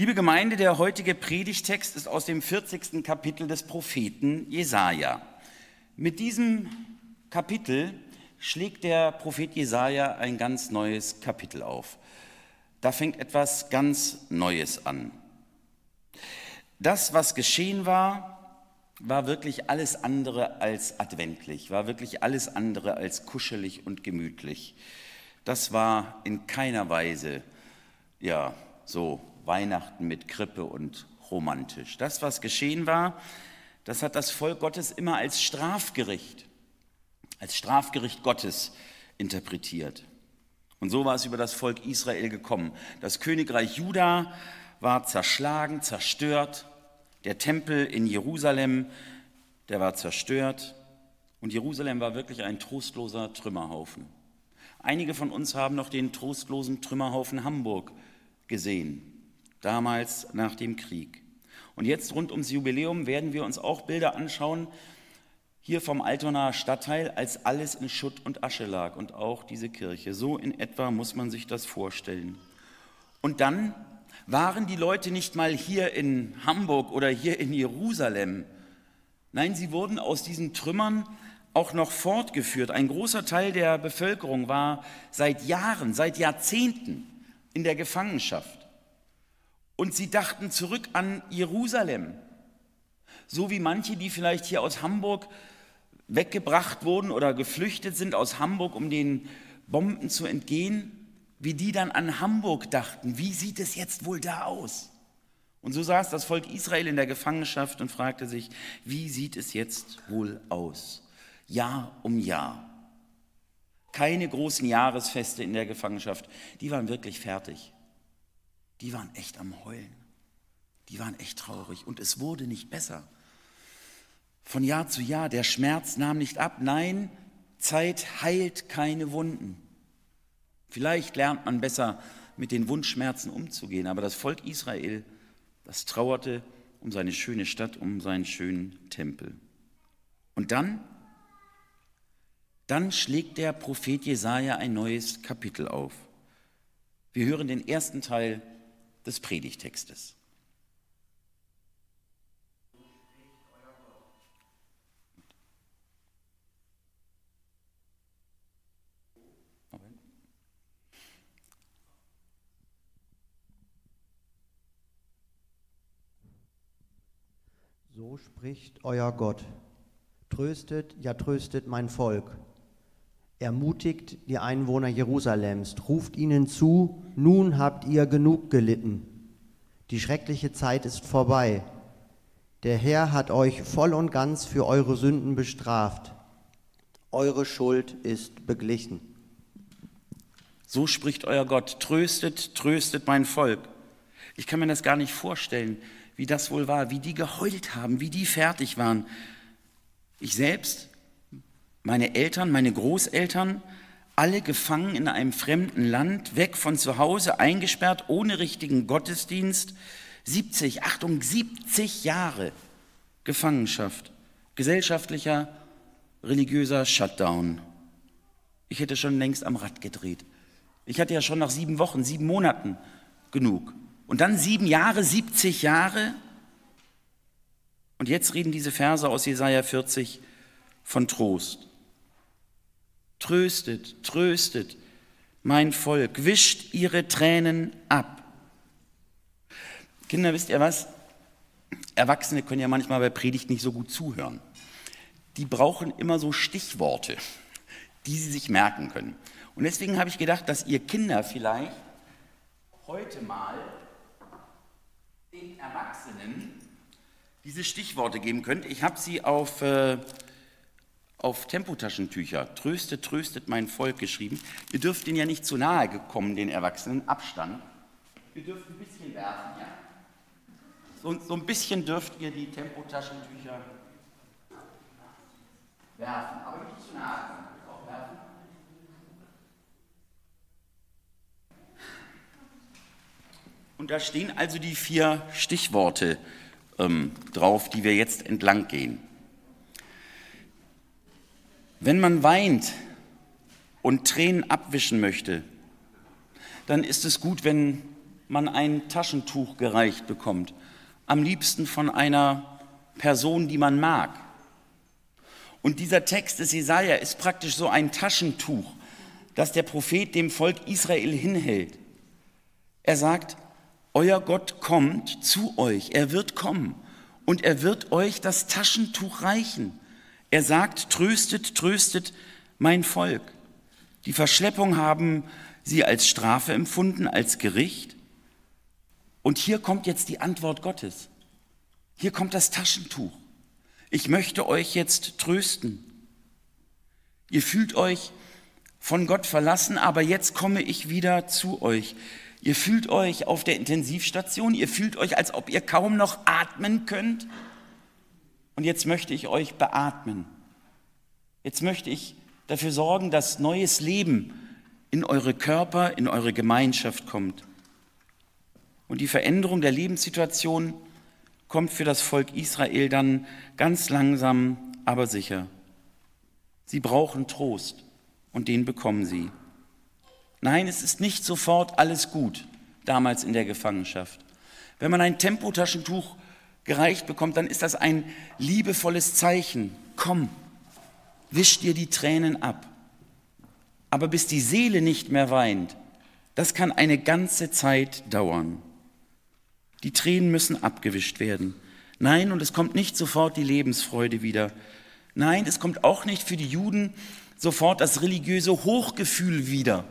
Liebe Gemeinde, der heutige Predigtext ist aus dem 40. Kapitel des Propheten Jesaja. Mit diesem Kapitel schlägt der Prophet Jesaja ein ganz neues Kapitel auf. Da fängt etwas ganz Neues an. Das, was geschehen war, war wirklich alles andere als adventlich, war wirklich alles andere als kuschelig und gemütlich. Das war in keiner Weise, ja, so Weihnachten mit Krippe und romantisch. Das, was geschehen war, das hat das Volk Gottes immer als Strafgericht, als Strafgericht Gottes interpretiert. Und so war es über das Volk Israel gekommen. Das Königreich Juda war zerschlagen, zerstört. Der Tempel in Jerusalem, der war zerstört. Und Jerusalem war wirklich ein trostloser Trümmerhaufen. Einige von uns haben noch den trostlosen Trümmerhaufen Hamburg gesehen damals nach dem Krieg. Und jetzt rund ums Jubiläum werden wir uns auch Bilder anschauen, hier vom Altonaer Stadtteil, als alles in Schutt und Asche lag und auch diese Kirche. So in etwa muss man sich das vorstellen. Und dann waren die Leute nicht mal hier in Hamburg oder hier in Jerusalem. Nein, sie wurden aus diesen Trümmern auch noch fortgeführt. Ein großer Teil der Bevölkerung war seit Jahren, seit Jahrzehnten in der Gefangenschaft und sie dachten zurück an Jerusalem. So wie manche, die vielleicht hier aus Hamburg weggebracht wurden oder geflüchtet sind aus Hamburg, um den Bomben zu entgehen, wie die dann an Hamburg dachten. Wie sieht es jetzt wohl da aus? Und so saß das Volk Israel in der Gefangenschaft und fragte sich, wie sieht es jetzt wohl aus? Jahr um Jahr. Keine großen Jahresfeste in der Gefangenschaft, die waren wirklich fertig die waren echt am Heulen. Die waren echt traurig und es wurde nicht besser. Von Jahr zu Jahr, der Schmerz nahm nicht ab. Nein, Zeit heilt keine Wunden. Vielleicht lernt man besser mit den Wundschmerzen umzugehen, aber das Volk Israel, das trauerte um seine schöne Stadt, um seinen schönen Tempel. Und dann, dann schlägt der Prophet Jesaja ein neues Kapitel auf. Wir hören den ersten Teil des Predigtextes. So spricht euer Gott. Tröstet, ja tröstet mein Volk. Ermutigt die Einwohner Jerusalems, ruft ihnen zu, nun habt ihr genug gelitten. Die schreckliche Zeit ist vorbei. Der Herr hat euch voll und ganz für eure Sünden bestraft. Eure Schuld ist beglichen. So spricht euer Gott, tröstet, tröstet mein Volk. Ich kann mir das gar nicht vorstellen, wie das wohl war, wie die geheult haben, wie die fertig waren. Ich selbst meine Eltern, meine Großeltern, alle gefangen in einem fremden Land, weg von zu Hause, eingesperrt, ohne richtigen Gottesdienst. 70, Achtung, 70 Jahre Gefangenschaft, gesellschaftlicher, religiöser Shutdown. Ich hätte schon längst am Rad gedreht. Ich hatte ja schon nach sieben Wochen, sieben Monaten genug. Und dann sieben Jahre, 70 Jahre. Und jetzt reden diese Verse aus Jesaja 40 von Trost. Tröstet, tröstet mein Volk, wischt ihre Tränen ab. Kinder, wisst ihr was? Erwachsene können ja manchmal bei Predigt nicht so gut zuhören. Die brauchen immer so Stichworte, die sie sich merken können. Und deswegen habe ich gedacht, dass ihr Kinder vielleicht heute mal den Erwachsenen diese Stichworte geben könnt. Ich habe sie auf äh, auf Tempotaschentücher, tröstet, tröstet mein Volk geschrieben. Ihr dürft den ja nicht zu nahe gekommen, den Erwachsenen, Abstand. Ihr dürft ein bisschen werfen, ja. So, so ein bisschen dürft ihr die Tempotaschentücher werfen, aber nicht zu nahe. Auch werfen. Und da stehen also die vier Stichworte ähm, drauf, die wir jetzt entlang gehen. Wenn man weint und Tränen abwischen möchte, dann ist es gut, wenn man ein Taschentuch gereicht bekommt. Am liebsten von einer Person, die man mag. Und dieser Text des Jesaja ist praktisch so ein Taschentuch, das der Prophet dem Volk Israel hinhält. Er sagt, euer Gott kommt zu euch, er wird kommen und er wird euch das Taschentuch reichen. Er sagt, tröstet, tröstet mein Volk. Die Verschleppung haben sie als Strafe empfunden, als Gericht. Und hier kommt jetzt die Antwort Gottes. Hier kommt das Taschentuch. Ich möchte euch jetzt trösten. Ihr fühlt euch von Gott verlassen, aber jetzt komme ich wieder zu euch. Ihr fühlt euch auf der Intensivstation, ihr fühlt euch, als ob ihr kaum noch atmen könnt. Und jetzt möchte ich euch beatmen. Jetzt möchte ich dafür sorgen, dass neues Leben in eure Körper, in eure Gemeinschaft kommt. Und die Veränderung der Lebenssituation kommt für das Volk Israel dann ganz langsam, aber sicher. Sie brauchen Trost und den bekommen sie. Nein, es ist nicht sofort alles gut, damals in der Gefangenschaft. Wenn man ein Tempotaschentuch gereicht bekommt, dann ist das ein liebevolles Zeichen. Komm, wisch dir die Tränen ab. Aber bis die Seele nicht mehr weint, das kann eine ganze Zeit dauern. Die Tränen müssen abgewischt werden. Nein, und es kommt nicht sofort die Lebensfreude wieder. Nein, es kommt auch nicht für die Juden sofort das religiöse Hochgefühl wieder.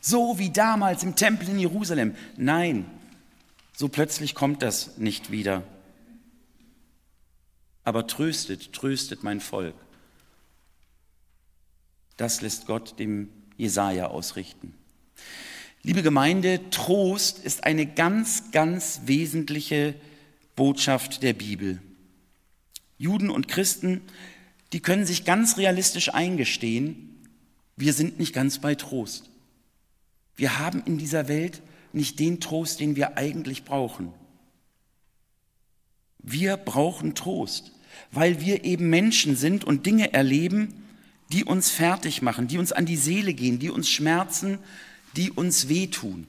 So wie damals im Tempel in Jerusalem. Nein, so plötzlich kommt das nicht wieder. Aber tröstet, tröstet mein Volk. Das lässt Gott dem Jesaja ausrichten. Liebe Gemeinde, Trost ist eine ganz, ganz wesentliche Botschaft der Bibel. Juden und Christen, die können sich ganz realistisch eingestehen, wir sind nicht ganz bei Trost. Wir haben in dieser Welt nicht den Trost, den wir eigentlich brauchen. Wir brauchen Trost, weil wir eben Menschen sind und Dinge erleben, die uns fertig machen, die uns an die Seele gehen, die uns schmerzen, die uns wehtun.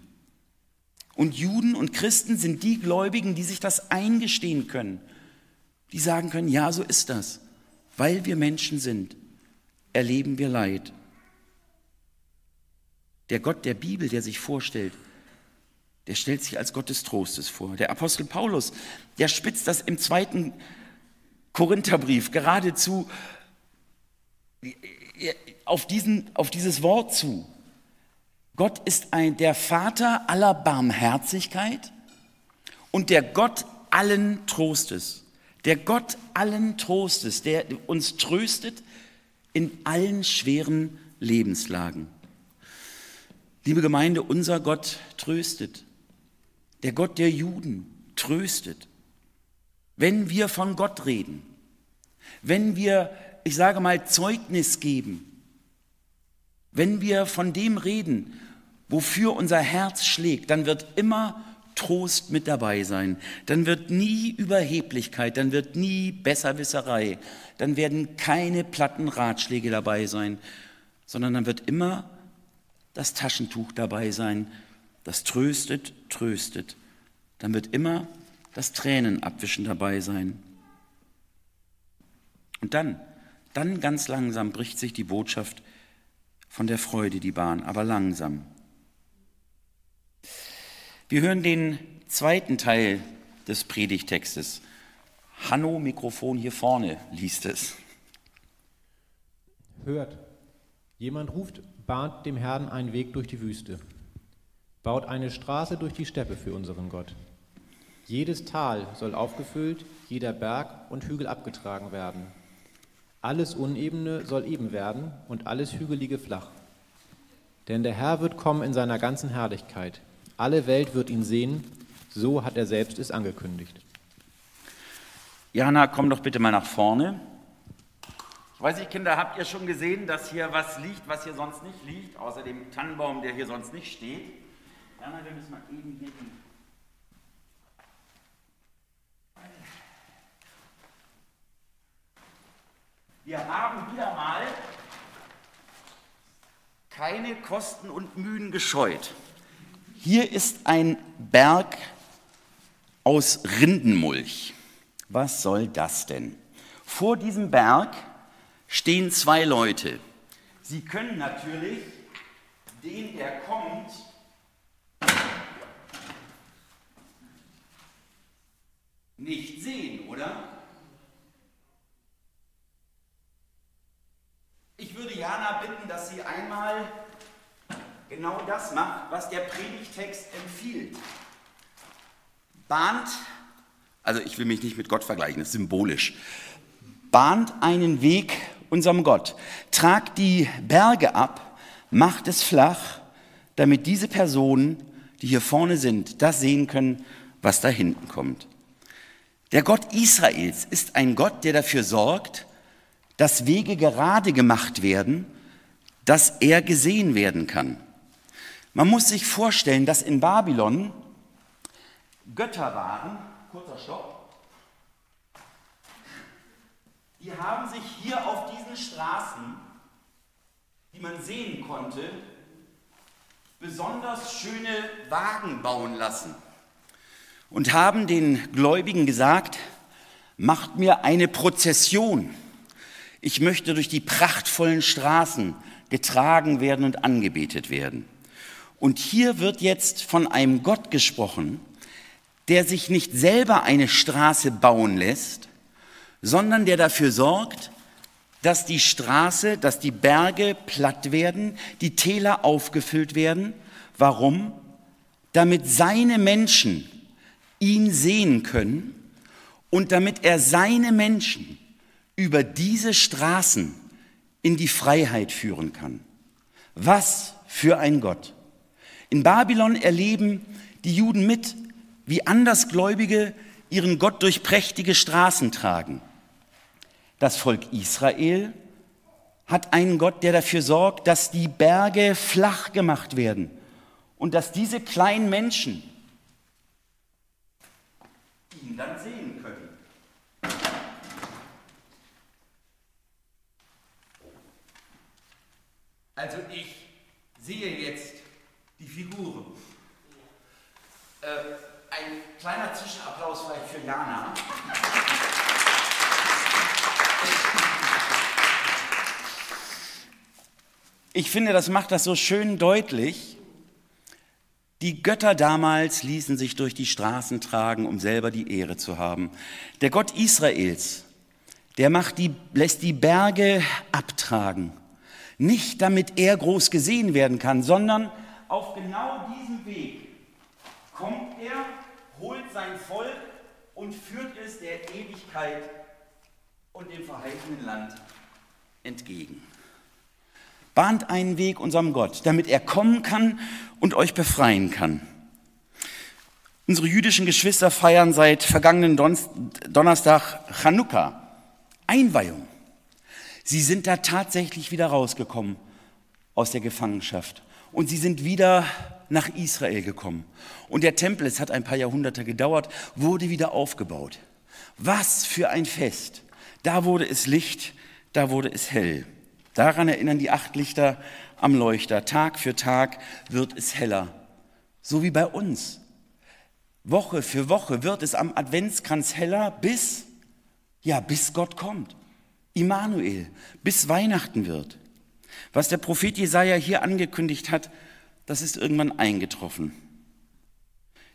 Und Juden und Christen sind die Gläubigen, die sich das eingestehen können, die sagen können, ja, so ist das. Weil wir Menschen sind, erleben wir Leid. Der Gott der Bibel, der sich vorstellt, der stellt sich als Gott des Trostes vor. Der Apostel Paulus, der spitzt das im zweiten Korintherbrief geradezu auf, diesen, auf dieses Wort zu. Gott ist ein, der Vater aller Barmherzigkeit und der Gott allen Trostes. Der Gott allen Trostes, der uns tröstet in allen schweren Lebenslagen. Liebe Gemeinde, unser Gott tröstet. Der Gott der Juden tröstet. Wenn wir von Gott reden, wenn wir, ich sage mal, Zeugnis geben, wenn wir von dem reden, wofür unser Herz schlägt, dann wird immer Trost mit dabei sein. Dann wird nie Überheblichkeit, dann wird nie Besserwisserei, dann werden keine platten Ratschläge dabei sein, sondern dann wird immer das Taschentuch dabei sein, das tröstet, tröstet. Dann wird immer das Tränenabwischen dabei sein. Und dann, dann ganz langsam bricht sich die Botschaft von der Freude die Bahn, aber langsam. Wir hören den zweiten Teil des Predigtextes. Hanno, Mikrofon hier vorne, liest es. Hört, jemand ruft, bahnt dem Herrn einen Weg durch die Wüste, baut eine Straße durch die Steppe für unseren Gott. Jedes Tal soll aufgefüllt, jeder Berg und Hügel abgetragen werden. Alles Unebene soll eben werden und alles Hügelige flach. Denn der Herr wird kommen in seiner ganzen Herrlichkeit. Alle Welt wird ihn sehen, so hat er selbst es angekündigt. Jana, komm doch bitte mal nach vorne. Ich weiß nicht, Kinder, habt ihr schon gesehen, dass hier was liegt, was hier sonst nicht liegt, außer dem Tannenbaum, der hier sonst nicht steht? Jana, wir müssen mal eben hier die Wir haben wieder mal keine Kosten und Mühen gescheut. Hier ist ein Berg aus Rindenmulch. Was soll das denn? Vor diesem Berg stehen zwei Leute. Sie können natürlich den, der kommt, nicht sehen, oder? Ich würde Jana bitten, dass sie einmal genau das macht, was der Predigtext empfiehlt. Bahnt, also ich will mich nicht mit Gott vergleichen, das ist symbolisch, bahnt einen Weg unserem Gott, tragt die Berge ab, macht es flach, damit diese Personen, die hier vorne sind, das sehen können, was da hinten kommt. Der Gott Israels ist ein Gott, der dafür sorgt, dass Wege gerade gemacht werden, dass er gesehen werden kann. Man muss sich vorstellen, dass in Babylon Götter waren, kurzer Stopp, die haben sich hier auf diesen Straßen, die man sehen konnte, besonders schöne Wagen bauen lassen und haben den Gläubigen gesagt, macht mir eine Prozession. Ich möchte durch die prachtvollen Straßen getragen werden und angebetet werden. Und hier wird jetzt von einem Gott gesprochen, der sich nicht selber eine Straße bauen lässt, sondern der dafür sorgt, dass die Straße, dass die Berge platt werden, die Täler aufgefüllt werden. Warum? Damit seine Menschen ihn sehen können und damit er seine Menschen über diese Straßen in die Freiheit führen kann. Was für ein Gott. In Babylon erleben die Juden mit, wie Andersgläubige ihren Gott durch prächtige Straßen tragen. Das Volk Israel hat einen Gott, der dafür sorgt, dass die Berge flach gemacht werden und dass diese kleinen Menschen ihn dann sehen können. Also ich sehe jetzt die Figuren. Äh, ein kleiner Zwischenapplaus vielleicht für Jana. Ich finde, das macht das so schön deutlich, die Götter damals ließen sich durch die Straßen tragen, um selber die Ehre zu haben. Der Gott Israels, der macht die, lässt die Berge abtragen. Nicht damit er groß gesehen werden kann, sondern auf genau diesem Weg kommt er, holt sein Volk und führt es der Ewigkeit und dem verheißenen Land entgegen bahnt einen Weg unserem Gott, damit er kommen kann und euch befreien kann. Unsere jüdischen Geschwister feiern seit vergangenen Donnerstag Chanukka, Einweihung. Sie sind da tatsächlich wieder rausgekommen aus der Gefangenschaft und sie sind wieder nach Israel gekommen. Und der Tempel, es hat ein paar Jahrhunderte gedauert, wurde wieder aufgebaut. Was für ein Fest. Da wurde es Licht, da wurde es hell. Daran erinnern die acht Lichter am Leuchter. Tag für Tag wird es heller. So wie bei uns. Woche für Woche wird es am Adventskranz heller, bis, ja, bis Gott kommt. Immanuel, bis Weihnachten wird. Was der Prophet Jesaja hier angekündigt hat, das ist irgendwann eingetroffen.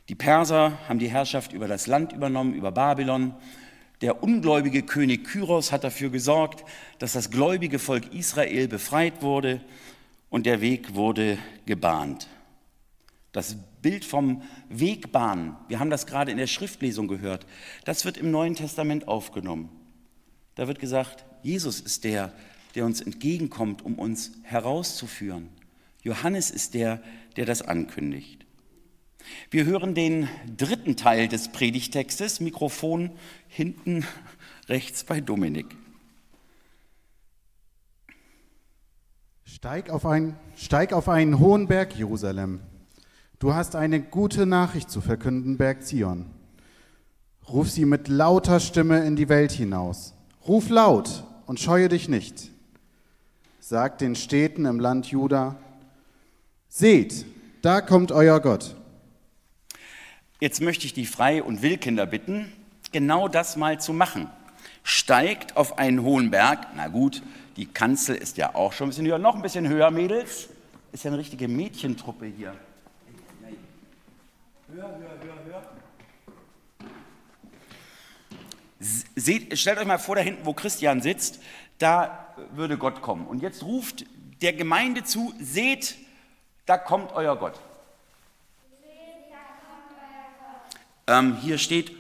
Die Perser haben die Herrschaft über das Land übernommen, über Babylon. Der ungläubige König Kyros hat dafür gesorgt, dass das gläubige Volk Israel befreit wurde und der Weg wurde gebahnt. Das Bild vom Wegbahnen, wir haben das gerade in der Schriftlesung gehört, das wird im Neuen Testament aufgenommen. Da wird gesagt, Jesus ist der, der uns entgegenkommt, um uns herauszuführen. Johannes ist der, der das ankündigt. Wir hören den dritten Teil des Predigtextes, Mikrofon hinten rechts bei Dominik. Steig auf, ein, steig auf einen hohen Berg, Jerusalem. Du hast eine gute Nachricht zu verkünden, Berg Zion. Ruf sie mit lauter Stimme in die Welt hinaus. Ruf laut und scheue dich nicht. Sag den Städten im Land Juda, seht, da kommt euer Gott. Jetzt möchte ich die Frei- und Willkinder bitten, genau das mal zu machen. Steigt auf einen hohen Berg, na gut, die Kanzel ist ja auch schon ein bisschen höher, noch ein bisschen höher, Mädels. Ist ja eine richtige Mädchentruppe hier. Höher, höher, höher, höher. Seht, stellt euch mal vor, da hinten, wo Christian sitzt, da würde Gott kommen. Und jetzt ruft der Gemeinde zu, seht, da kommt euer Gott. Ähm, hier steht,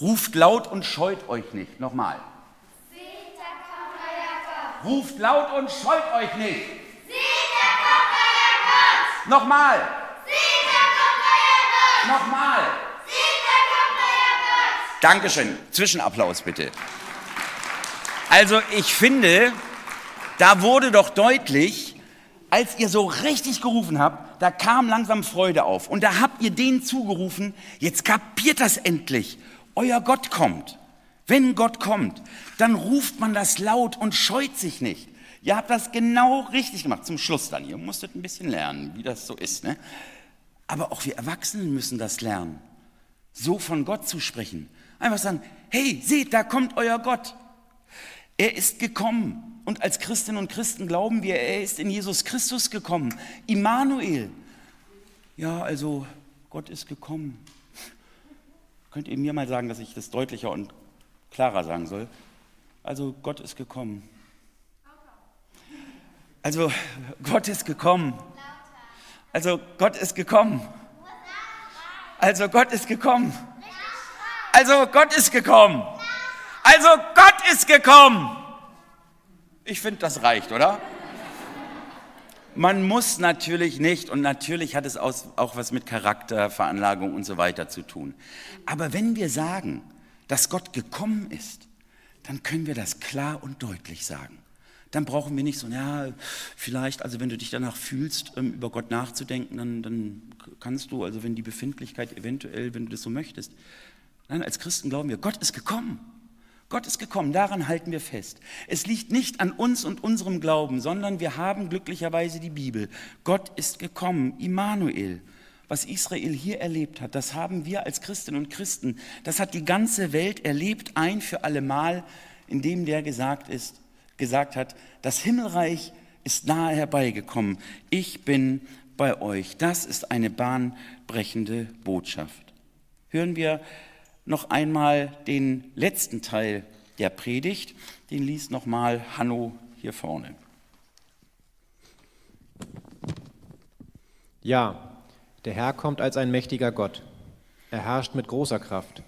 ruft laut und scheut euch nicht. Nochmal. Seht, da kommt euer Gott. Ruft laut und scheut euch nicht. Seht, da kommt euer Gott. Nochmal. Seht, da kommt euer Gott. Nochmal. Seht, da kommt euer Gott. Dankeschön. Zwischenapplaus bitte. Also ich finde, da wurde doch deutlich, als ihr so richtig gerufen habt, da kam langsam Freude auf. Und da habt ihr denen zugerufen, jetzt kapiert das endlich. Euer Gott kommt. Wenn Gott kommt, dann ruft man das laut und scheut sich nicht. Ihr habt das genau richtig gemacht. Zum Schluss dann. Ihr musstet ein bisschen lernen, wie das so ist. Ne? Aber auch wir Erwachsenen müssen das lernen. So von Gott zu sprechen. Einfach sagen, hey, seht, da kommt euer Gott. Er ist gekommen. Und als Christinnen und Christen glauben wir, er ist in Jesus Christus gekommen. Immanuel. Ja, also Gott ist gekommen. Könnt ihr mir mal sagen, dass ich das deutlicher und klarer sagen soll? Also Gott ist gekommen. Also Gott ist gekommen. Also Gott ist gekommen. Also Gott ist gekommen. Also Gott ist gekommen. Also Gott ist gekommen. Ich finde, das reicht, oder? Man muss natürlich nicht, und natürlich hat es auch was mit Charakter, Veranlagung und so weiter zu tun. Aber wenn wir sagen, dass Gott gekommen ist, dann können wir das klar und deutlich sagen. Dann brauchen wir nicht so, ja, vielleicht, also wenn du dich danach fühlst, ähm, über Gott nachzudenken, dann, dann kannst du, also wenn die Befindlichkeit eventuell, wenn du das so möchtest. Nein, als Christen glauben wir, Gott ist gekommen. Gott ist gekommen, daran halten wir fest. Es liegt nicht an uns und unserem Glauben, sondern wir haben glücklicherweise die Bibel. Gott ist gekommen, Immanuel. Was Israel hier erlebt hat, das haben wir als Christinnen und Christen, das hat die ganze Welt erlebt, ein für allemal, indem der gesagt, ist, gesagt hat, das Himmelreich ist nahe herbeigekommen. Ich bin bei euch. Das ist eine bahnbrechende Botschaft. Hören wir noch einmal den letzten Teil der Predigt. Den liest nochmal Hanno hier vorne. Ja, der Herr kommt als ein mächtiger Gott. Er herrscht mit großer Kraft.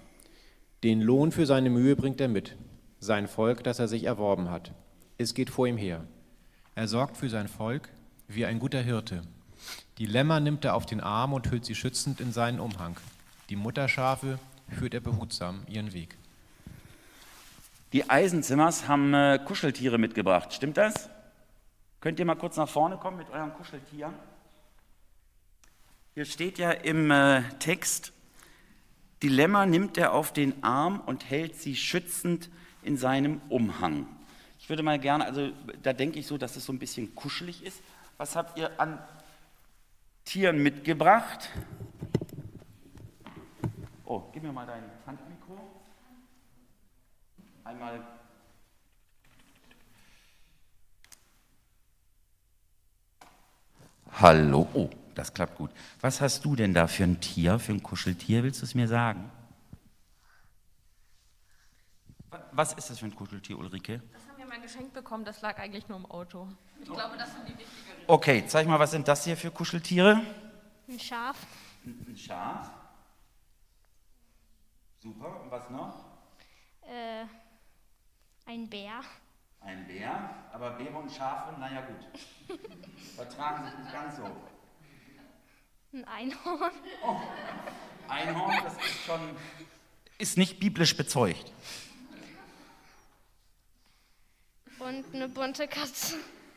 Den Lohn für seine Mühe bringt er mit, sein Volk, das er sich erworben hat. Es geht vor ihm her. Er sorgt für sein Volk wie ein guter Hirte. Die Lämmer nimmt er auf den Arm und hüllt sie schützend in seinen Umhang. Die Mutterschafe führt er behutsam ihren Weg. Die Eisenzimmers haben äh, Kuscheltiere mitgebracht, stimmt das? Könnt ihr mal kurz nach vorne kommen mit euren Kuscheltieren? Hier steht ja im äh, Text, die Lämmer nimmt er auf den Arm und hält sie schützend in seinem Umhang. Ich würde mal gerne, also da denke ich so, dass es so ein bisschen kuschelig ist. Was habt ihr an Tieren mitgebracht? Oh, gib mir mal dein Handmikro. Einmal. Hallo. Oh, das klappt gut. Was hast du denn da für ein Tier, für ein Kuscheltier? Willst du es mir sagen? Was ist das für ein Kuscheltier, Ulrike? Das haben wir mal geschenkt bekommen, das lag eigentlich nur im Auto. Ich glaube, das sind die wichtigeren. Okay, zeig mal, was sind das hier für Kuscheltiere? Ein Schaf. Ein Schaf. Super. Und was noch? Äh, ein Bär. Ein Bär. Aber Bären und Schafe, naja gut. Vertragen sich nicht ganz so. Ein Einhorn. Oh, Einhorn, das ist schon. Ist nicht biblisch bezeugt. Und eine bunte Katze.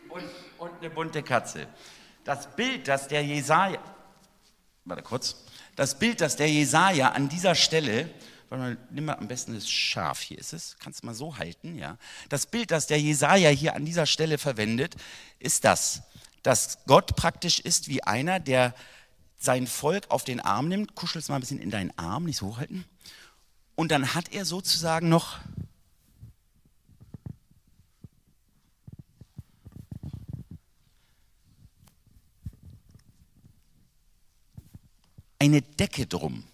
Und, und eine bunte Katze. Das Bild, das der Jesaja. Warte kurz. Das Bild, das der Jesaja an dieser Stelle Warte mal, nimm mal am besten das Schaf, hier ist es, kannst du mal so halten, ja. Das Bild, das der Jesaja hier an dieser Stelle verwendet, ist das, dass Gott praktisch ist wie einer, der sein Volk auf den Arm nimmt, kuschelt es mal ein bisschen in deinen Arm, nicht so hochhalten. Und dann hat er sozusagen noch eine Decke drum.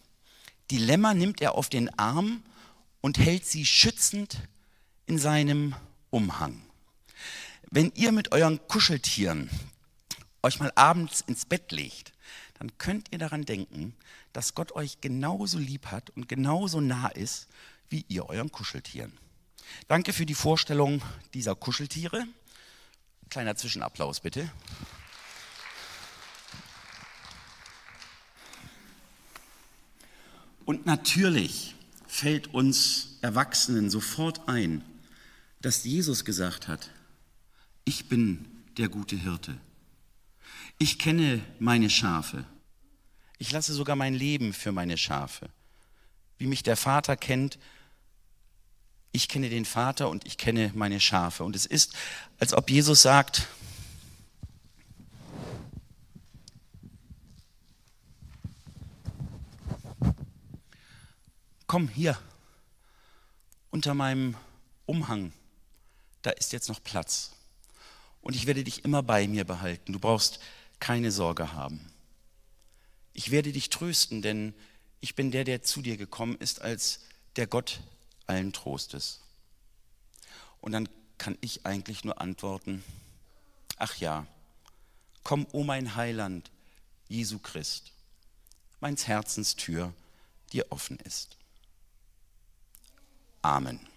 Die Lämmer nimmt er auf den Arm und hält sie schützend in seinem Umhang. Wenn ihr mit euren Kuscheltieren euch mal abends ins Bett legt, dann könnt ihr daran denken, dass Gott euch genauso lieb hat und genauso nah ist, wie ihr euren Kuscheltieren. Danke für die Vorstellung dieser Kuscheltiere. Kleiner Zwischenapplaus bitte. Und natürlich fällt uns Erwachsenen sofort ein, dass Jesus gesagt hat, ich bin der gute Hirte. Ich kenne meine Schafe. Ich lasse sogar mein Leben für meine Schafe. Wie mich der Vater kennt, ich kenne den Vater und ich kenne meine Schafe. Und es ist, als ob Jesus sagt, komm hier, unter meinem Umhang, da ist jetzt noch Platz. Und ich werde dich immer bei mir behalten. Du brauchst keine Sorge haben. Ich werde dich trösten, denn ich bin der, der zu dir gekommen ist als der Gott allen Trostes. Und dann kann ich eigentlich nur antworten, ach ja, komm, o oh mein Heiland, Jesu Christ, meins Herzens Tür dir offen ist. Amen.